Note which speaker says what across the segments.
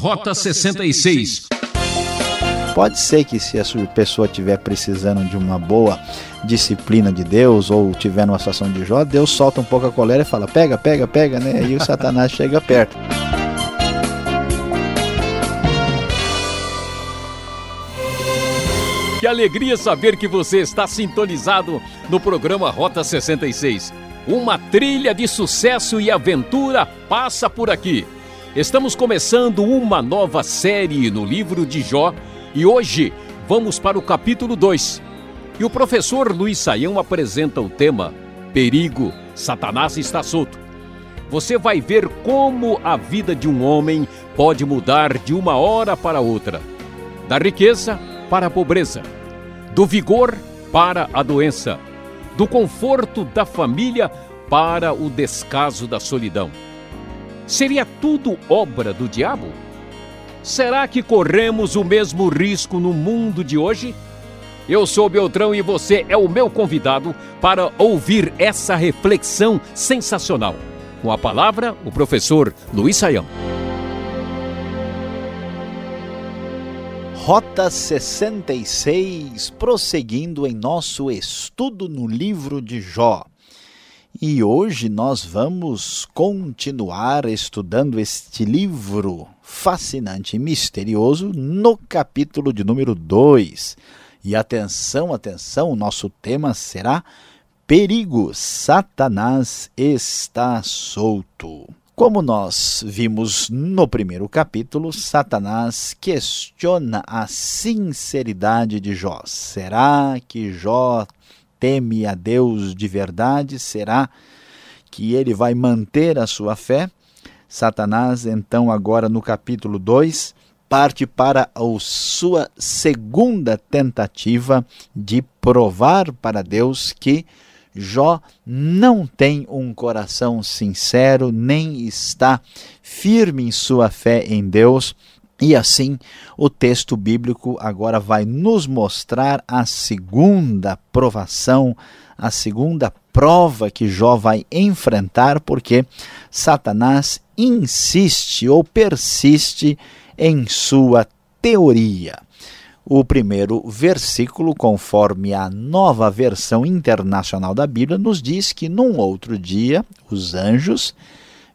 Speaker 1: Rota 66.
Speaker 2: Pode ser que se a pessoa estiver precisando de uma boa disciplina de Deus ou tiver numa situação de Jó, Deus solta um pouco a colher e fala: pega, pega, pega, né? E o Satanás chega perto.
Speaker 1: Que alegria saber que você está sintonizado no programa Rota 66. Uma trilha de sucesso e aventura passa por aqui. Estamos começando uma nova série no livro de Jó e hoje vamos para o capítulo 2. E o professor Luiz Saião apresenta o tema Perigo, Satanás está solto. Você vai ver como a vida de um homem pode mudar de uma hora para outra, da riqueza para a pobreza, do vigor para a doença, do conforto da família para o descaso da solidão. Seria tudo obra do diabo? Será que corremos o mesmo risco no mundo de hoje? Eu sou Beltrão e você é o meu convidado para ouvir essa reflexão sensacional. Com a palavra, o professor Luiz Saião.
Speaker 2: Rota 66, prosseguindo em nosso estudo no livro de Jó. E hoje nós vamos continuar estudando este livro fascinante e misterioso no capítulo de número 2. E atenção, atenção, o nosso tema será Perigo, Satanás está solto. Como nós vimos no primeiro capítulo, Satanás questiona a sinceridade de Jó. Será que Jó teme a Deus de verdade, será que ele vai manter a sua fé? Satanás, então, agora no capítulo 2, parte para a sua segunda tentativa de provar para Deus que Jó não tem um coração sincero, nem está firme em sua fé em Deus, e assim, o texto bíblico agora vai nos mostrar a segunda provação, a segunda prova que Jó vai enfrentar, porque Satanás insiste ou persiste em sua teoria. O primeiro versículo, conforme a nova versão internacional da Bíblia, nos diz que num outro dia os anjos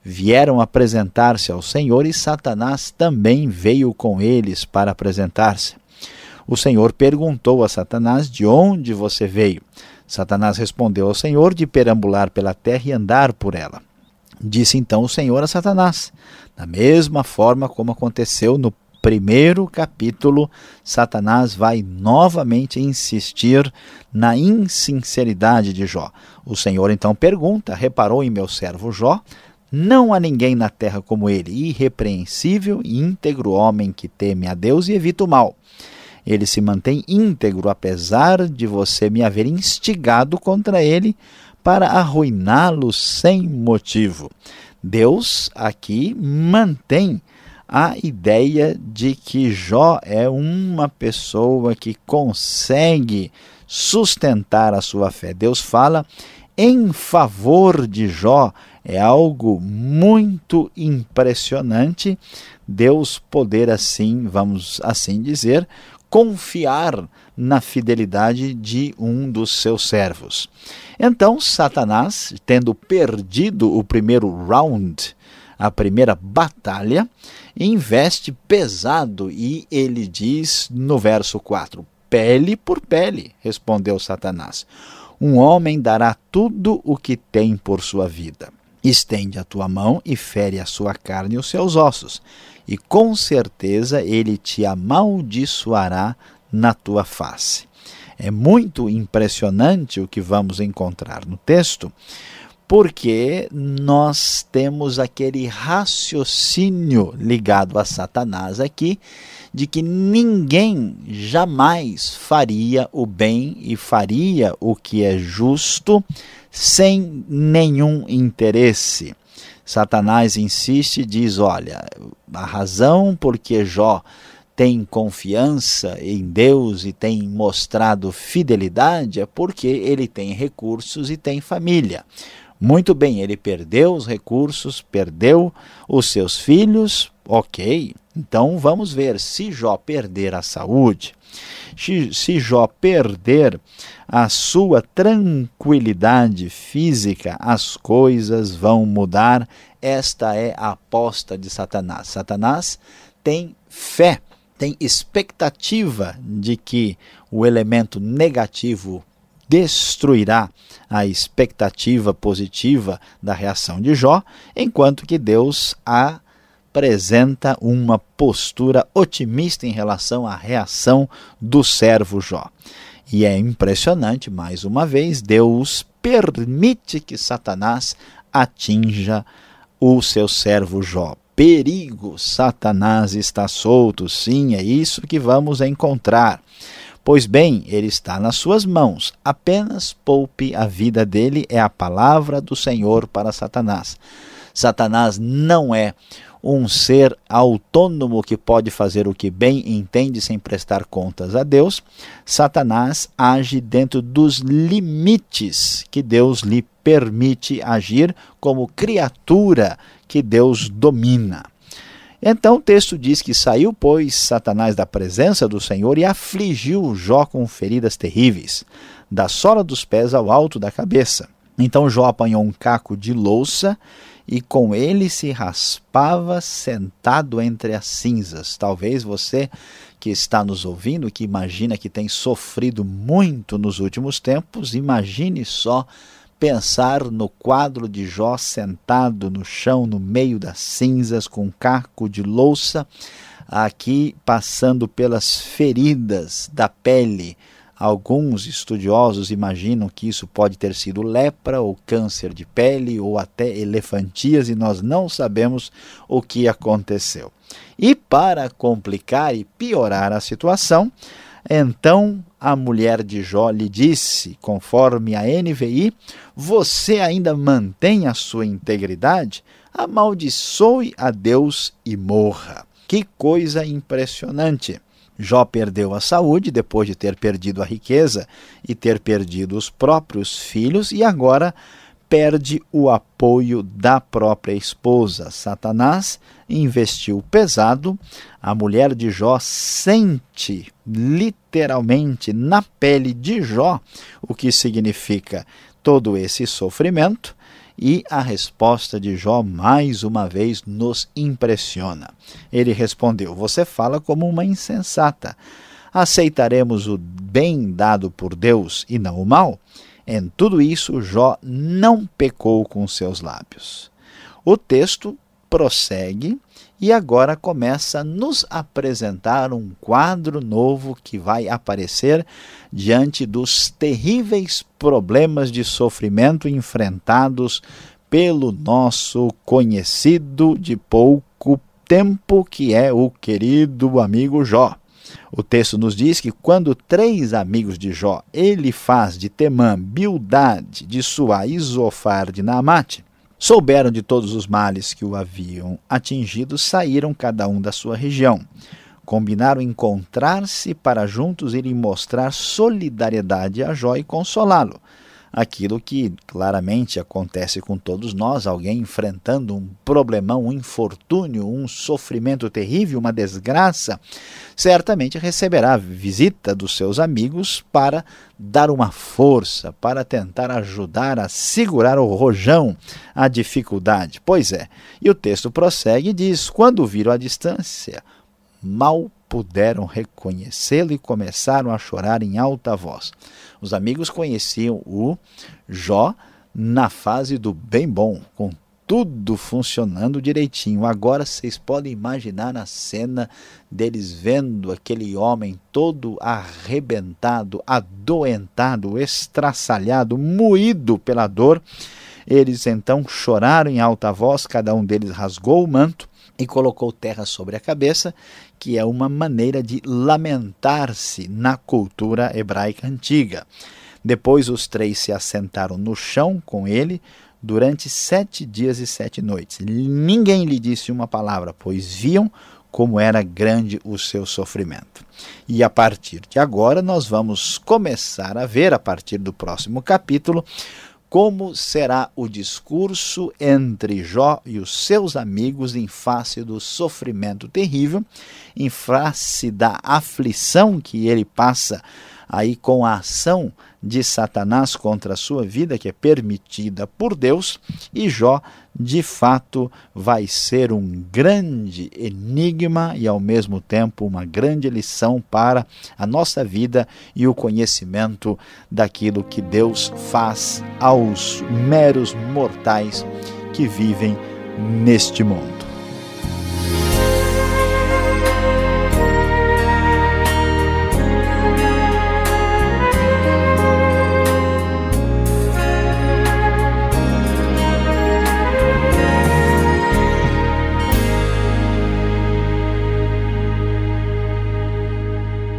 Speaker 2: vieram apresentar-se ao Senhor e Satanás também veio com eles para apresentar-se. O Senhor perguntou a Satanás de onde você veio. Satanás respondeu ao Senhor de perambular pela terra e andar por ela. Disse então o Senhor a Satanás, da mesma forma como aconteceu no primeiro capítulo, Satanás vai novamente insistir na insinceridade de Jó. O Senhor então pergunta: Reparou em meu servo Jó? Não há ninguém na terra como ele, irrepreensível e íntegro homem que teme a Deus e evita o mal. Ele se mantém íntegro, apesar de você me haver instigado contra ele para arruiná-lo sem motivo. Deus aqui mantém a ideia de que Jó é uma pessoa que consegue sustentar a sua fé. Deus fala em favor de Jó é algo muito impressionante Deus poder assim, vamos assim dizer, confiar na fidelidade de um dos seus servos. Então, Satanás, tendo perdido o primeiro round, a primeira batalha, investe pesado e ele diz no verso 4: Pele por pele, respondeu Satanás. Um homem dará tudo o que tem por sua vida. Estende a tua mão e fere a sua carne e os seus ossos, e com certeza ele te amaldiçoará na tua face. É muito impressionante o que vamos encontrar no texto, porque nós temos aquele raciocínio ligado a Satanás aqui, de que ninguém jamais faria o bem e faria o que é justo sem nenhum interesse. Satanás insiste e diz: olha, a razão porque Jó tem confiança em Deus e tem mostrado fidelidade é porque ele tem recursos e tem família. Muito bem, ele perdeu os recursos, perdeu os seus filhos, ok. Então vamos ver se Jó perder a saúde, se Jó perder a sua tranquilidade física, as coisas vão mudar. Esta é a aposta de Satanás. Satanás tem fé, tem expectativa de que o elemento negativo destruirá a expectativa positiva da reação de Jó, enquanto que Deus apresenta uma postura otimista em relação à reação do servo Jó. E é impressionante, mais uma vez, Deus permite que Satanás atinja o seu servo Jó. Perigo, Satanás está solto, sim, é isso que vamos encontrar. Pois bem, ele está nas suas mãos. Apenas poupe a vida dele, é a palavra do Senhor para Satanás. Satanás não é um ser autônomo que pode fazer o que bem entende sem prestar contas a Deus. Satanás age dentro dos limites que Deus lhe permite agir como criatura que Deus domina. Então o texto diz que saiu, pois, Satanás da presença do Senhor e afligiu Jó com feridas terríveis, da sola dos pés ao alto da cabeça. Então Jó apanhou um caco de louça e com ele se raspava sentado entre as cinzas. Talvez você que está nos ouvindo, que imagina que tem sofrido muito nos últimos tempos, imagine só pensar no quadro de Jó sentado no chão, no meio das cinzas, com um caco de louça, aqui passando pelas feridas da pele. Alguns estudiosos imaginam que isso pode ter sido lepra ou câncer de pele ou até elefantias e nós não sabemos o que aconteceu. E para complicar e piorar a situação, então a mulher de Jó lhe disse, conforme a NVI, você ainda mantém a sua integridade? Amaldiçoe a Deus e morra. Que coisa impressionante! Jó perdeu a saúde depois de ter perdido a riqueza e ter perdido os próprios filhos, e agora perde o apoio da própria esposa. Satanás investiu pesado. A mulher de Jó sente literalmente na pele de Jó o que significa todo esse sofrimento. E a resposta de Jó, mais uma vez, nos impressiona. Ele respondeu: Você fala como uma insensata. Aceitaremos o bem dado por Deus e não o mal? Em tudo isso, Jó não pecou com seus lábios. O texto prossegue e agora começa a nos apresentar um quadro novo que vai aparecer diante dos terríveis problemas de sofrimento enfrentados pelo nosso conhecido de pouco tempo, que é o querido amigo Jó. O texto nos diz que quando três amigos de Jó, ele faz de Temã, Bildade, de Suá Zofar de Naamate, souberam de todos os males que o haviam atingido, saíram cada um da sua região. Combinaram encontrar-se para juntos irem mostrar solidariedade a Jó e consolá-lo aquilo que claramente acontece com todos nós, alguém enfrentando um problemão, um infortúnio, um sofrimento terrível, uma desgraça, certamente receberá visita dos seus amigos para dar uma força, para tentar ajudar a segurar o rojão, a dificuldade. Pois é, e o texto prossegue e diz: quando viram a distância, mal puderam reconhecê-lo e começaram a chorar em alta voz. Os amigos conheciam o Jó na fase do bem bom, com tudo funcionando direitinho. Agora vocês podem imaginar a cena deles vendo aquele homem todo arrebentado, adoentado, estraçalhado, moído pela dor. Eles então choraram em alta voz, cada um deles rasgou o manto e colocou terra sobre a cabeça, que é uma maneira de lamentar-se na cultura hebraica antiga. Depois os três se assentaram no chão com ele durante sete dias e sete noites. Ninguém lhe disse uma palavra, pois viam como era grande o seu sofrimento. E a partir de agora nós vamos começar a ver, a partir do próximo capítulo, como será o discurso entre Jó e os seus amigos em face do sofrimento terrível, em face da aflição que ele passa aí com a ação de Satanás contra a sua vida, que é permitida por Deus, e Jó de fato vai ser um grande enigma e ao mesmo tempo uma grande lição para a nossa vida e o conhecimento daquilo que Deus faz aos meros mortais que vivem neste mundo.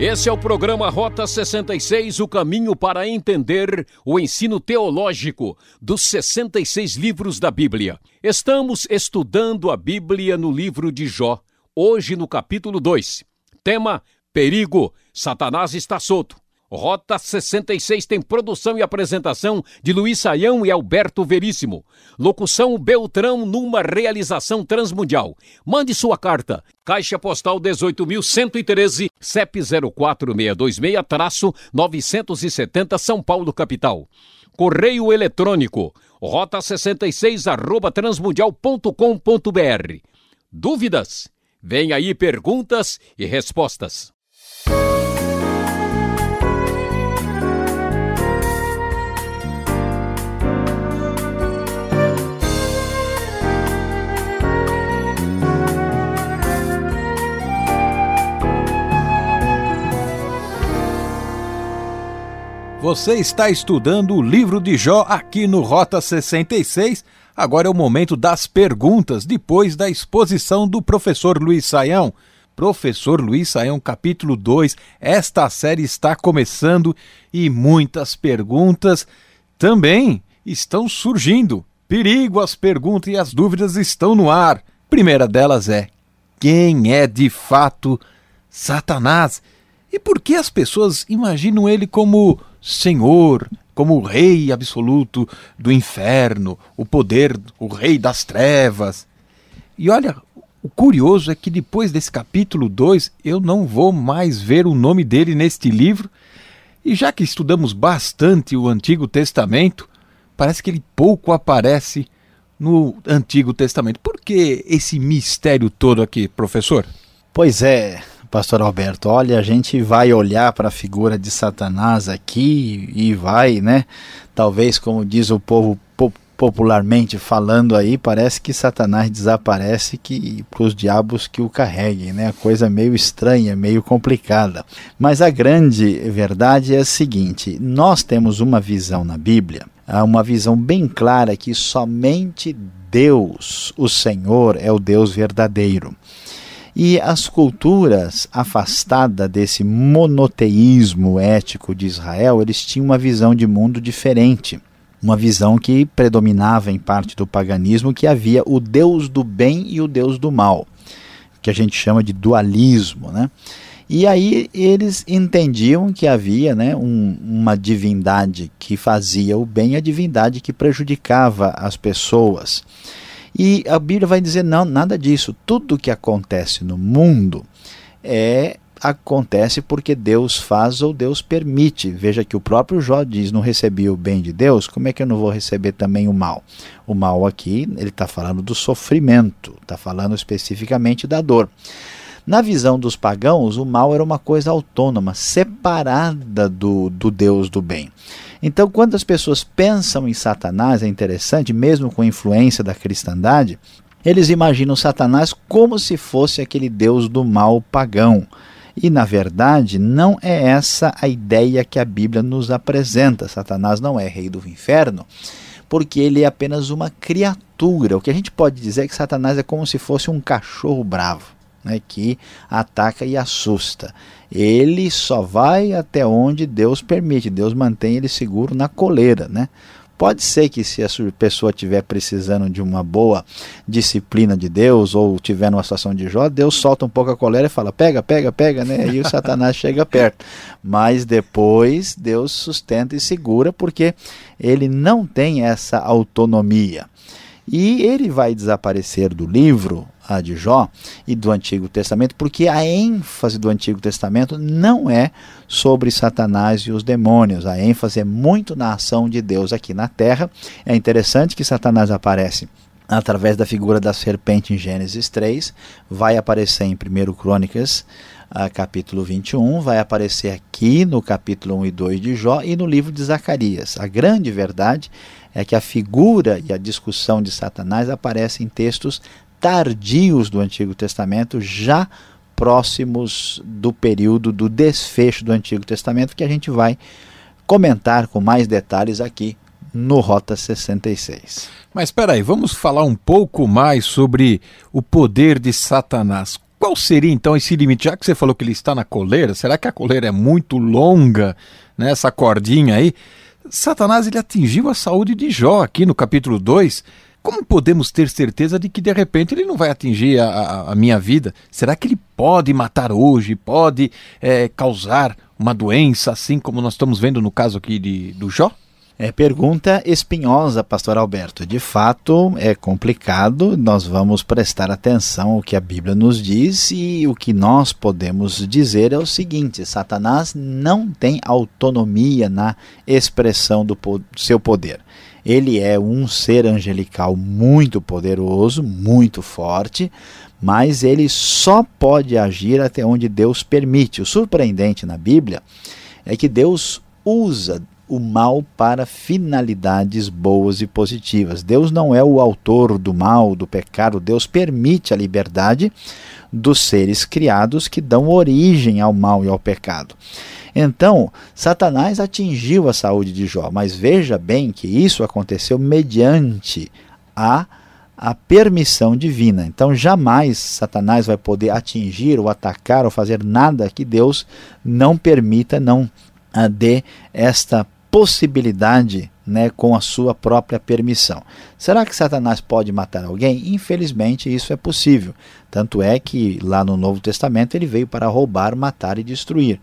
Speaker 1: Esse é o programa Rota 66, o caminho para entender o ensino teológico dos 66 livros da Bíblia. Estamos estudando a Bíblia no livro de Jó, hoje no capítulo 2. Tema: Perigo, Satanás está solto. Rota 66 tem produção e apresentação de Luiz Saião e Alberto Veríssimo. Locução Beltrão numa realização transmundial. Mande sua carta. Caixa Postal 18.113, CEP 04626-970 São Paulo, capital. Correio eletrônico, rota 66 arroba transmundial.com.br. Dúvidas? Vem aí perguntas e respostas.
Speaker 3: Você está estudando o livro de Jó aqui no Rota 66. Agora é o momento das perguntas, depois da exposição do professor Luiz Saião. Professor Luiz Saião, capítulo 2. Esta série está começando e muitas perguntas também estão surgindo. Perigo, as perguntas e as dúvidas estão no ar. Primeira delas é: quem é de fato Satanás? E por que as pessoas imaginam ele como Senhor, como o Rei absoluto do inferno, o poder, o Rei das trevas? E olha, o curioso é que depois desse capítulo 2 eu não vou mais ver o nome dele neste livro. E já que estudamos bastante o Antigo Testamento, parece que ele pouco aparece no Antigo Testamento. Por que esse mistério todo aqui, professor?
Speaker 2: Pois é, pastor Alberto, olha, a gente vai olhar para a figura de Satanás aqui e vai, né? Talvez, como diz o povo popularmente falando aí, parece que Satanás desaparece que para os diabos que o carreguem, né? Coisa meio estranha, meio complicada. Mas a grande verdade é a seguinte: nós temos uma visão na Bíblia, uma visão bem clara que somente Deus, o Senhor, é o Deus verdadeiro. E as culturas afastadas desse monoteísmo ético de Israel, eles tinham uma visão de mundo diferente. Uma visão que predominava em parte do paganismo, que havia o Deus do bem e o Deus do mal, que a gente chama de dualismo. Né? E aí eles entendiam que havia né, um, uma divindade que fazia o bem e a divindade que prejudicava as pessoas. E a Bíblia vai dizer: não, nada disso. Tudo que acontece no mundo é acontece porque Deus faz ou Deus permite. Veja que o próprio Jó diz: não recebi o bem de Deus, como é que eu não vou receber também o mal? O mal aqui, ele está falando do sofrimento, está falando especificamente da dor. Na visão dos pagãos, o mal era uma coisa autônoma, separada do, do Deus do bem. Então, quando as pessoas pensam em Satanás, é interessante, mesmo com influência da cristandade, eles imaginam Satanás como se fosse aquele deus do mal pagão. E, na verdade, não é essa a ideia que a Bíblia nos apresenta. Satanás não é rei do inferno, porque ele é apenas uma criatura. O que a gente pode dizer é que Satanás é como se fosse um cachorro bravo né, que ataca e assusta. Ele só vai até onde Deus permite, Deus mantém ele seguro na coleira, né? Pode ser que se a pessoa estiver precisando de uma boa disciplina de Deus ou tiver numa situação de Jó, Deus solta um pouco a colher e fala: pega, pega, pega, né? E o Satanás chega perto. Mas depois Deus sustenta e segura porque ele não tem essa autonomia. E ele vai desaparecer do livro a de Jó e do Antigo Testamento, porque a ênfase do Antigo Testamento não é sobre Satanás e os demônios, a ênfase é muito na ação de Deus aqui na terra. É interessante que Satanás aparece através da figura da serpente em Gênesis 3, vai aparecer em 1 Crônicas uh, capítulo 21, vai aparecer aqui no capítulo 1 e 2 de Jó e no livro de Zacarias. A grande verdade é que a figura e a discussão de Satanás aparecem em textos tardios do Antigo Testamento, já próximos do período do desfecho do Antigo Testamento, que a gente vai comentar com mais detalhes aqui no Rota 66.
Speaker 3: Mas espera aí, vamos falar um pouco mais sobre o poder de Satanás. Qual seria então esse limite? Já que você falou que ele está na coleira, será que a coleira é muito longa, né, essa cordinha aí? Satanás ele atingiu a saúde de Jó aqui no capítulo 2. Como podemos ter certeza de que de repente ele não vai atingir a, a, minha vida? Será que ele pode matar hoje? Pode é, causar uma doença, assim como nós estamos vendo no caso aqui de, do Jó?
Speaker 2: É pergunta espinhosa, pastor Alberto. De fato, é complicado. Nós vamos prestar atenção ao que a Bíblia nos diz e o que nós podemos dizer é o seguinte: Satanás não tem autonomia na expressão do seu poder. Ele é um ser angelical muito poderoso, muito forte, mas ele só pode agir até onde Deus permite. O surpreendente na Bíblia é que Deus usa o mal para finalidades boas e positivas. Deus não é o autor do mal, do pecado. Deus permite a liberdade dos seres criados que dão origem ao mal e ao pecado. Então, Satanás atingiu a saúde de Jó, mas veja bem que isso aconteceu mediante a a permissão divina. Então, jamais Satanás vai poder atingir ou atacar ou fazer nada que Deus não permita, não dê esta possibilidade né, com a sua própria permissão. Será que Satanás pode matar alguém? Infelizmente, isso é possível. Tanto é que lá no Novo Testamento ele veio para roubar, matar e destruir.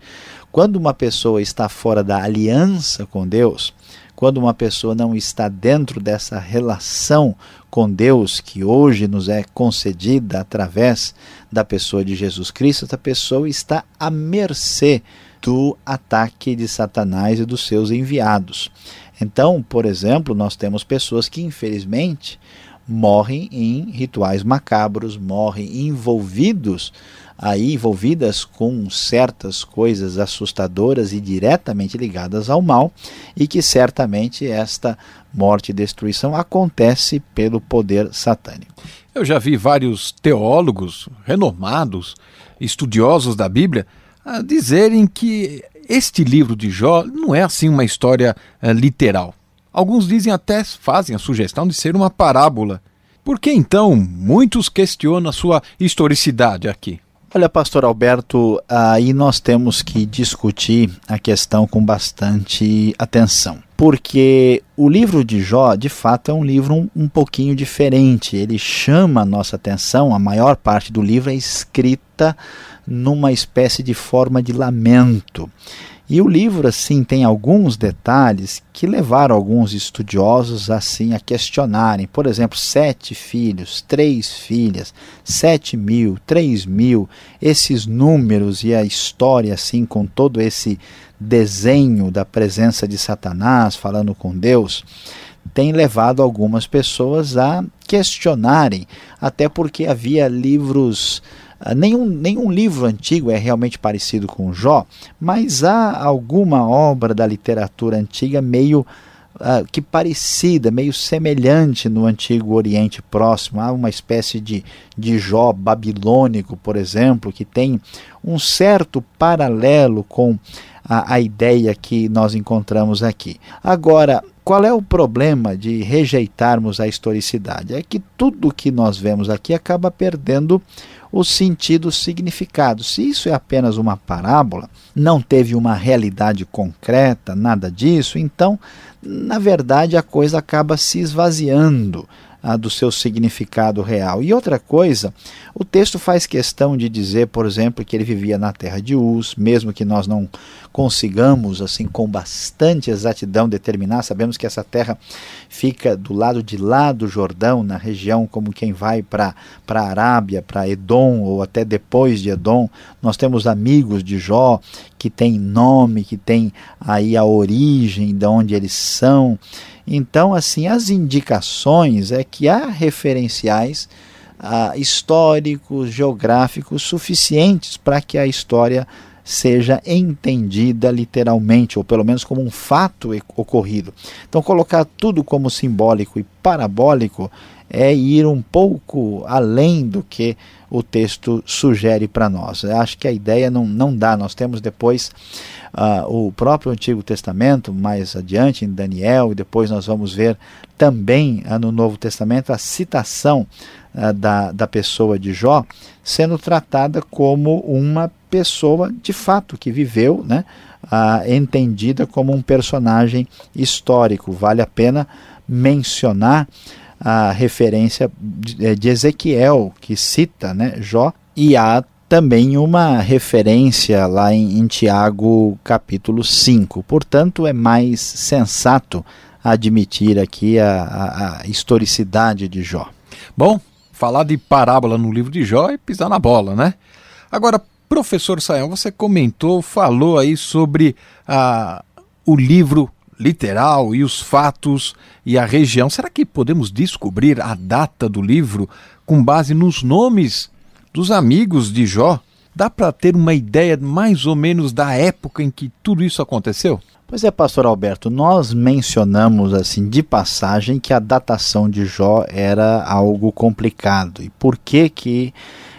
Speaker 2: Quando uma pessoa está fora da aliança com Deus, quando uma pessoa não está dentro dessa relação com Deus que hoje nos é concedida através da pessoa de Jesus Cristo, essa pessoa está à mercê do ataque de Satanás e dos seus enviados. Então, por exemplo, nós temos pessoas que infelizmente morrem em rituais macabros, morrem envolvidos aí envolvidas com certas coisas assustadoras e diretamente ligadas ao mal, e que certamente esta morte e destruição acontece pelo poder satânico.
Speaker 3: Eu já vi vários teólogos renomados, estudiosos da Bíblia, dizerem que este livro de Jó não é assim uma história uh, literal. Alguns dizem até fazem a sugestão de ser uma parábola. Por que então muitos questionam a sua historicidade aqui?
Speaker 2: Olha, pastor Alberto, aí nós temos que discutir a questão com bastante atenção. Porque o livro de Jó, de fato, é um livro um, um pouquinho diferente. Ele chama a nossa atenção, a maior parte do livro é escrita numa espécie de forma de lamento. E o livro assim tem alguns detalhes que levaram alguns estudiosos assim a questionarem. Por exemplo, sete filhos, três filhas, sete mil, três mil, esses números e a história assim com todo esse desenho da presença de Satanás falando com Deus tem levado algumas pessoas a questionarem, até porque havia livros nenhum, nenhum livro antigo é realmente parecido com Jó, mas há alguma obra da literatura antiga meio uh, que parecida, meio semelhante no Antigo Oriente Próximo. Há uma espécie de, de Jó babilônico, por exemplo, que tem um certo paralelo com a, a ideia que nós encontramos aqui. Agora, qual é o problema de rejeitarmos a historicidade? É que tudo que nós vemos aqui acaba perdendo o sentido o significado. Se isso é apenas uma parábola, não teve uma realidade concreta, nada disso, então, na verdade, a coisa acaba se esvaziando ah, do seu significado real. E outra coisa, o texto faz questão de dizer, por exemplo, que ele vivia na terra de Uz, mesmo que nós não consigamos, assim, com bastante exatidão determinar, sabemos que essa terra fica do lado de lá do Jordão, na região como quem vai para a Arábia, para Edom, ou até depois de Edom. Nós temos amigos de Jó que têm nome, que têm aí a origem de onde eles são. Então, assim, as indicações é que há referenciais ah, históricos, geográficos suficientes para que a história seja entendida literalmente, ou pelo menos como um fato ocorrido. Então, colocar tudo como simbólico e parabólico é ir um pouco além do que o texto sugere para nós. Eu acho que a ideia não, não dá. Nós temos depois uh, o próprio Antigo Testamento, mais adiante em Daniel, e depois nós vamos ver também uh, no Novo Testamento a citação uh, da, da pessoa de Jó sendo tratada como uma pessoa de fato que viveu, né, entendida como um personagem histórico. Vale a pena mencionar a referência de Ezequiel, que cita né, Jó, e há também uma referência lá em, em Tiago capítulo 5. Portanto, é mais sensato admitir aqui a, a, a historicidade de Jó.
Speaker 3: Bom, falar de parábola no livro de Jó é pisar na bola, né? Agora, professor Saião, você comentou, falou aí sobre a, o livro literal e os fatos e a região. Será que podemos descobrir a data do livro com base nos nomes dos amigos de Jó? Dá para ter uma ideia mais ou menos da época em que tudo isso aconteceu?
Speaker 2: Pois é, pastor Alberto, nós mencionamos assim de passagem que a datação de Jó era algo complicado. E por que que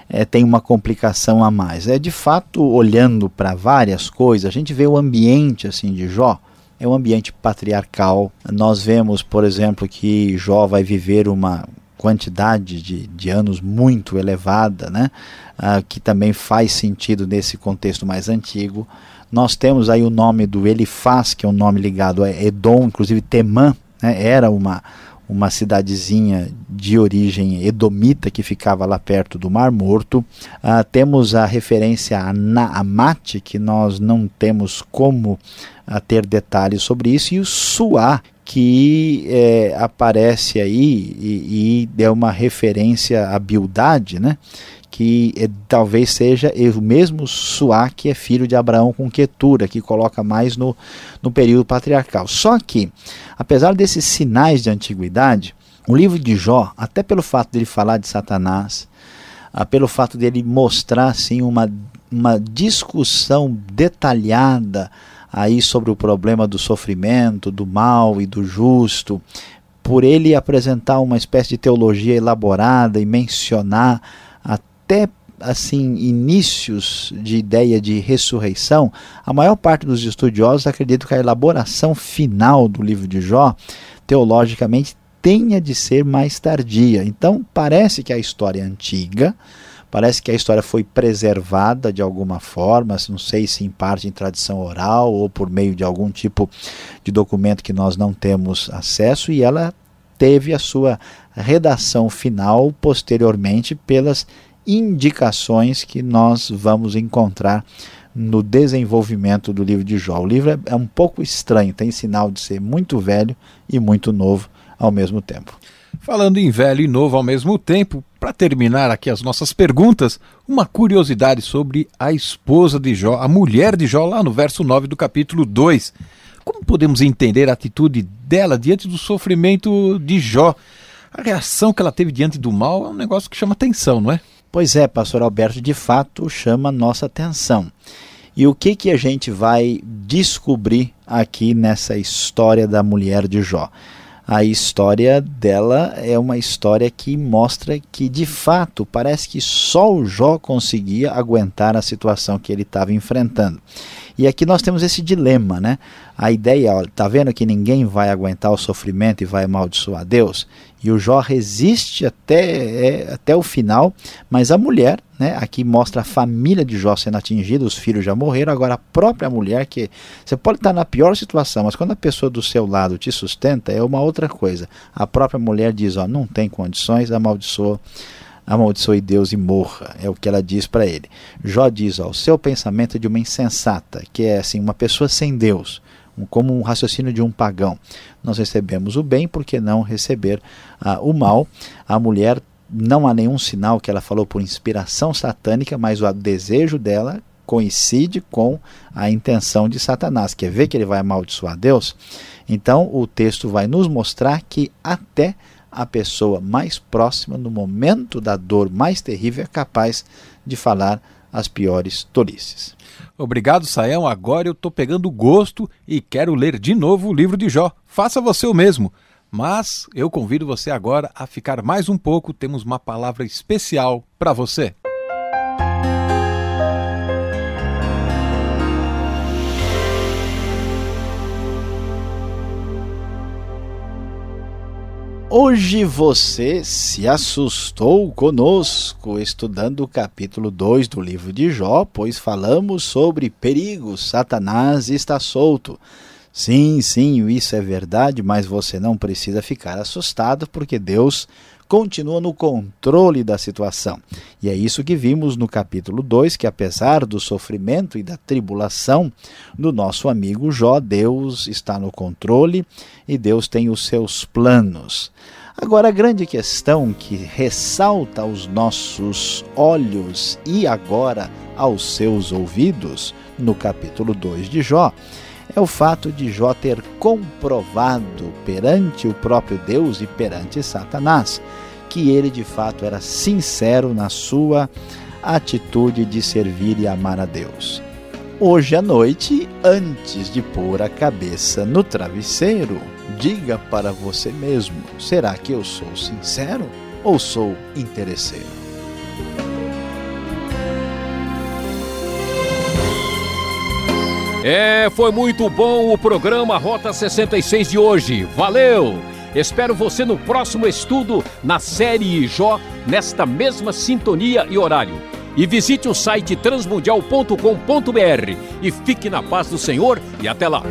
Speaker 2: é, tem uma complicação a mais? É de fato olhando para várias coisas, a gente vê o ambiente assim de Jó é um ambiente patriarcal. Nós vemos, por exemplo, que Jó vai viver uma quantidade de, de anos muito elevada, né? Ah, que também faz sentido nesse contexto mais antigo. Nós temos aí o nome do Elifaz, que é um nome ligado a Edom, inclusive Temã, né? era uma, uma cidadezinha de origem edomita que ficava lá perto do Mar Morto. Ah, temos a referência a Naamate, que nós não temos como a ter detalhes sobre isso, e o Suá, que é, aparece aí e, e é uma referência à Bildade, né? Que é, talvez seja o mesmo Suá que é filho de Abraão com Quetura, que coloca mais no, no período patriarcal. Só que, apesar desses sinais de antiguidade, o livro de Jó, até pelo fato dele falar de Satanás, ah, pelo fato dele mostrar assim, uma, uma discussão detalhada aí sobre o problema do sofrimento, do mal e do justo, por ele apresentar uma espécie de teologia elaborada e mencionar até assim inícios de ideia de ressurreição, a maior parte dos estudiosos acreditam que a elaboração final do livro de Jó, teologicamente, tenha de ser mais tardia. Então, parece que a história é antiga, Parece que a história foi preservada de alguma forma, não sei se em parte em tradição oral ou por meio de algum tipo de documento que nós não temos acesso, e ela teve a sua redação final posteriormente pelas indicações que nós vamos encontrar no desenvolvimento do livro de Jó. O livro é, é um pouco estranho, tem sinal de ser muito velho e muito novo ao mesmo tempo.
Speaker 3: Falando em velho e novo ao mesmo tempo, para terminar aqui as nossas perguntas, uma curiosidade sobre a esposa de Jó, a mulher de Jó, lá no verso 9 do capítulo 2. Como podemos entender a atitude dela diante do sofrimento de Jó? A reação que ela teve diante do mal é um negócio que chama atenção, não é?
Speaker 2: Pois é, pastor Alberto, de fato chama nossa atenção. E o que, que a gente vai descobrir aqui nessa história da mulher de Jó? a história dela é uma história que mostra que, de fato, parece que só o Jó conseguia aguentar a situação que ele estava enfrentando. E aqui nós temos esse dilema, né? A ideia, ó, tá vendo que ninguém vai aguentar o sofrimento e vai amaldiçoar Deus? E o Jó resiste até, é, até o final, mas a mulher, né, aqui mostra a família de Jó sendo atingida, os filhos já morreram, agora a própria mulher, que você pode estar na pior situação, mas quando a pessoa do seu lado te sustenta, é uma outra coisa. A própria mulher diz: Ó, não tem condições, amaldiçoa amaldiçoe Deus e morra, é o que ela diz para ele. Jó diz, ó, o seu pensamento é de uma insensata, que é assim, uma pessoa sem Deus como um raciocínio de um pagão. Nós recebemos o bem, por que não receber ah, o mal? A mulher, não há nenhum sinal que ela falou por inspiração satânica, mas o desejo dela coincide com a intenção de Satanás. Quer ver que ele vai amaldiçoar Deus? Então o texto vai nos mostrar que até a pessoa mais próxima, no momento da dor mais terrível, é capaz de falar as piores tolices.
Speaker 3: Obrigado, Saião. Agora eu estou pegando gosto e quero ler de novo o livro de Jó. Faça você o mesmo. Mas eu convido você agora a ficar mais um pouco, temos uma palavra especial para você.
Speaker 2: Hoje você se assustou conosco estudando o capítulo 2 do livro de Jó, pois falamos sobre perigo, Satanás está solto. Sim, sim, isso é verdade, mas você não precisa ficar assustado porque Deus continua no controle da situação. E é isso que vimos no capítulo 2, que apesar do sofrimento e da tribulação do nosso amigo Jó, Deus está no controle e Deus tem os seus planos. Agora, a grande questão que ressalta aos nossos olhos e agora aos seus ouvidos, no capítulo 2 de Jó, é o fato de Jó ter comprovado perante o próprio Deus e perante Satanás que ele de fato era sincero na sua atitude de servir e amar a Deus. Hoje à noite, antes de pôr a cabeça no travesseiro, diga para você mesmo: será que eu sou sincero ou sou interesseiro?
Speaker 1: É, foi muito bom o programa Rota 66 de hoje. Valeu! Espero você no próximo estudo na série Jó, nesta mesma sintonia e horário. E visite o site transmundial.com.br e fique na paz do Senhor e até lá.